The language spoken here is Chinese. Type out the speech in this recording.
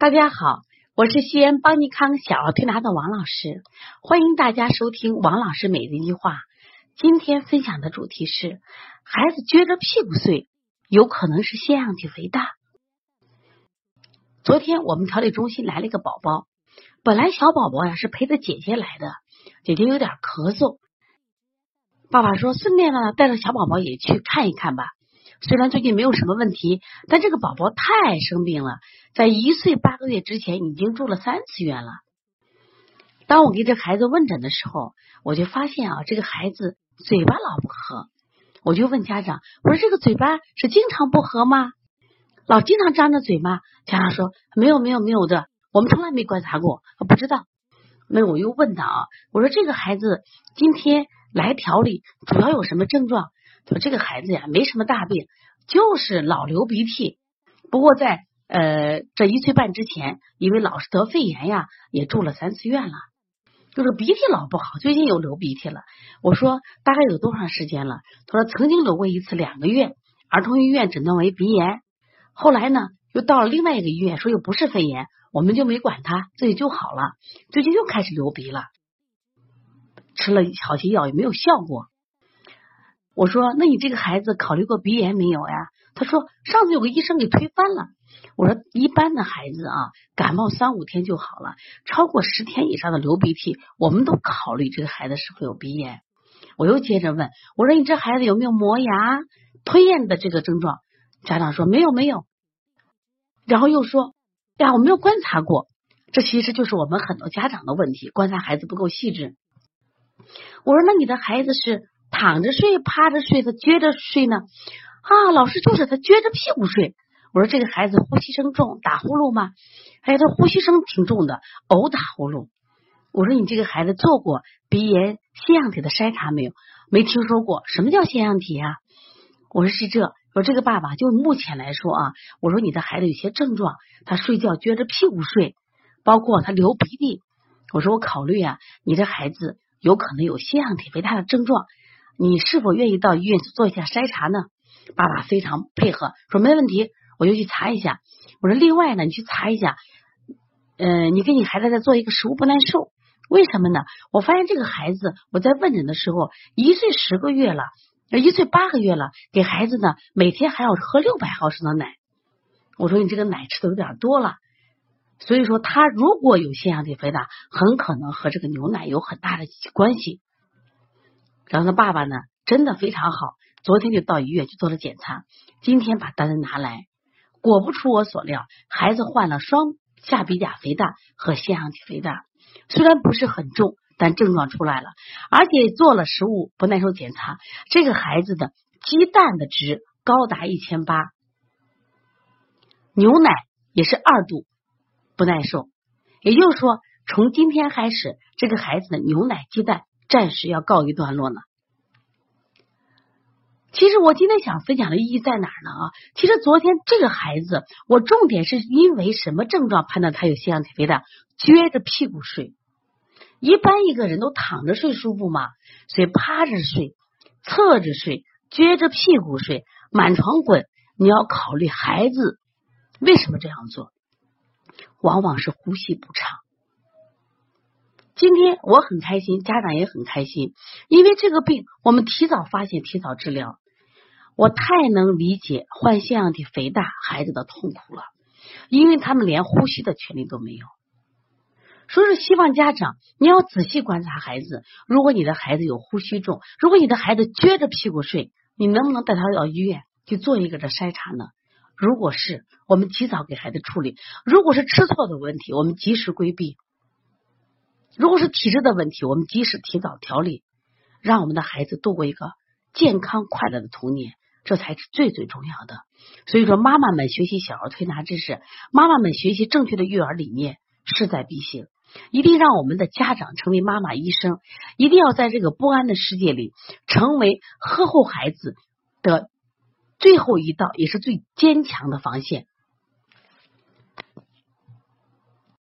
大家好，我是西安邦尼康小儿推拿的王老师，欢迎大家收听王老师每日一句话。今天分享的主题是：孩子撅着屁股睡，有可能是腺样体肥大。昨天我们调理中心来了一个宝宝，本来小宝宝呀是陪着姐姐来的，姐姐有点咳嗽，爸爸说顺便呢带着小宝宝也去看一看吧。虽然最近没有什么问题，但这个宝宝太生病了，在一岁八个月之前已经住了三次院了。当我给这孩子问诊的时候，我就发现啊，这个孩子嘴巴老不合。我就问家长，我说这个嘴巴是经常不合吗？老经常张着嘴吗？家长说没有没有没有的，我们从来没观察过，不知道。那我又问他啊，我说这个孩子今天来调理，主要有什么症状？说这个孩子呀，没什么大病，就是老流鼻涕。不过在呃这一岁半之前，因为老是得肺炎呀，也住了三次院了。就是鼻涕老不好，最近又流鼻涕了。我说大概有多长时间了？他说曾经流过一次，两个月，儿童医院诊断为鼻炎。后来呢，又到了另外一个医院，说又不是肺炎，我们就没管他，自己就好了。最近又开始流鼻了，吃了好些药也没有效果。我说：“那你这个孩子考虑过鼻炎没有呀？”他说：“上次有个医生给推翻了。”我说：“一般的孩子啊，感冒三五天就好了，超过十天以上的流鼻涕，我们都考虑这个孩子是否有鼻炎。”我又接着问：“我说你这孩子有没有磨牙、吞咽的这个症状？”家长说：“没有，没有。”然后又说：“呀，我没有观察过。”这其实就是我们很多家长的问题，观察孩子不够细致。我说：“那你的孩子是？”躺着睡、趴着睡，他撅着睡呢啊！老师就是他撅着屁股睡。我说这个孩子呼吸声重，打呼噜吗？哎，他呼吸声挺重的，偶打呼噜。我说你这个孩子做过鼻炎腺样体的筛查没有？没听说过，什么叫腺样体啊？我说是这。我说这个爸爸就目前来说啊，我说你的孩子有些症状，他睡觉撅着屁股睡，包括他流鼻涕。我说我考虑啊，你这孩子有可能有腺样体肥大的症状。你是否愿意到医院去做一下筛查呢？爸爸非常配合，说没问题，我就去查一下。我说另外呢，你去查一下，嗯，你给你孩子再做一个食物不耐受，为什么呢？我发现这个孩子，我在问诊的时候，一岁十个月了，一岁八个月了，给孩子呢每天还要喝六百毫升的奶。我说你这个奶吃的有点多了，所以说他如果有腺样体肥大，很可能和这个牛奶有很大的关系。然后他爸爸呢，真的非常好，昨天就到医院去做了检查，今天把单子拿来，果不出我所料，孩子患了双下鼻甲肥大和腺样体肥大，虽然不是很重，但症状出来了，而且做了食物不耐受检查，这个孩子的鸡蛋的值高达一千八，牛奶也是二度不耐受，也就是说，从今天开始，这个孩子的牛奶、鸡蛋。暂时要告一段落呢。其实我今天想分享的意义在哪儿呢？啊，其实昨天这个孩子，我重点是因为什么症状判断他有腺样体肥大？撅着屁股睡，一般一个人都躺着睡舒服嘛，所以趴着睡、侧着睡、撅着屁股睡、满床滚。你要考虑孩子为什么这样做，往往是呼吸不畅。今天我很开心，家长也很开心，因为这个病我们提早发现、提早治疗。我太能理解患腺样体肥大孩子的痛苦了，因为他们连呼吸的权利都没有。所以说，希望家长你要仔细观察孩子。如果你的孩子有呼吸重，如果你的孩子撅着屁股睡，你能不能带他到医院去做一个的筛查呢？如果是，我们及早给孩子处理；如果是吃错的问题，我们及时规避。如果是体质的问题，我们及时提早调理，让我们的孩子度过一个健康快乐的童年，这才是最最重要的。所以说，妈妈们学习小儿推拿知识，妈妈们学习正确的育儿理念，势在必行。一定让我们的家长成为妈妈医生，一定要在这个不安的世界里，成为呵护孩子的最后一道，也是最坚强的防线。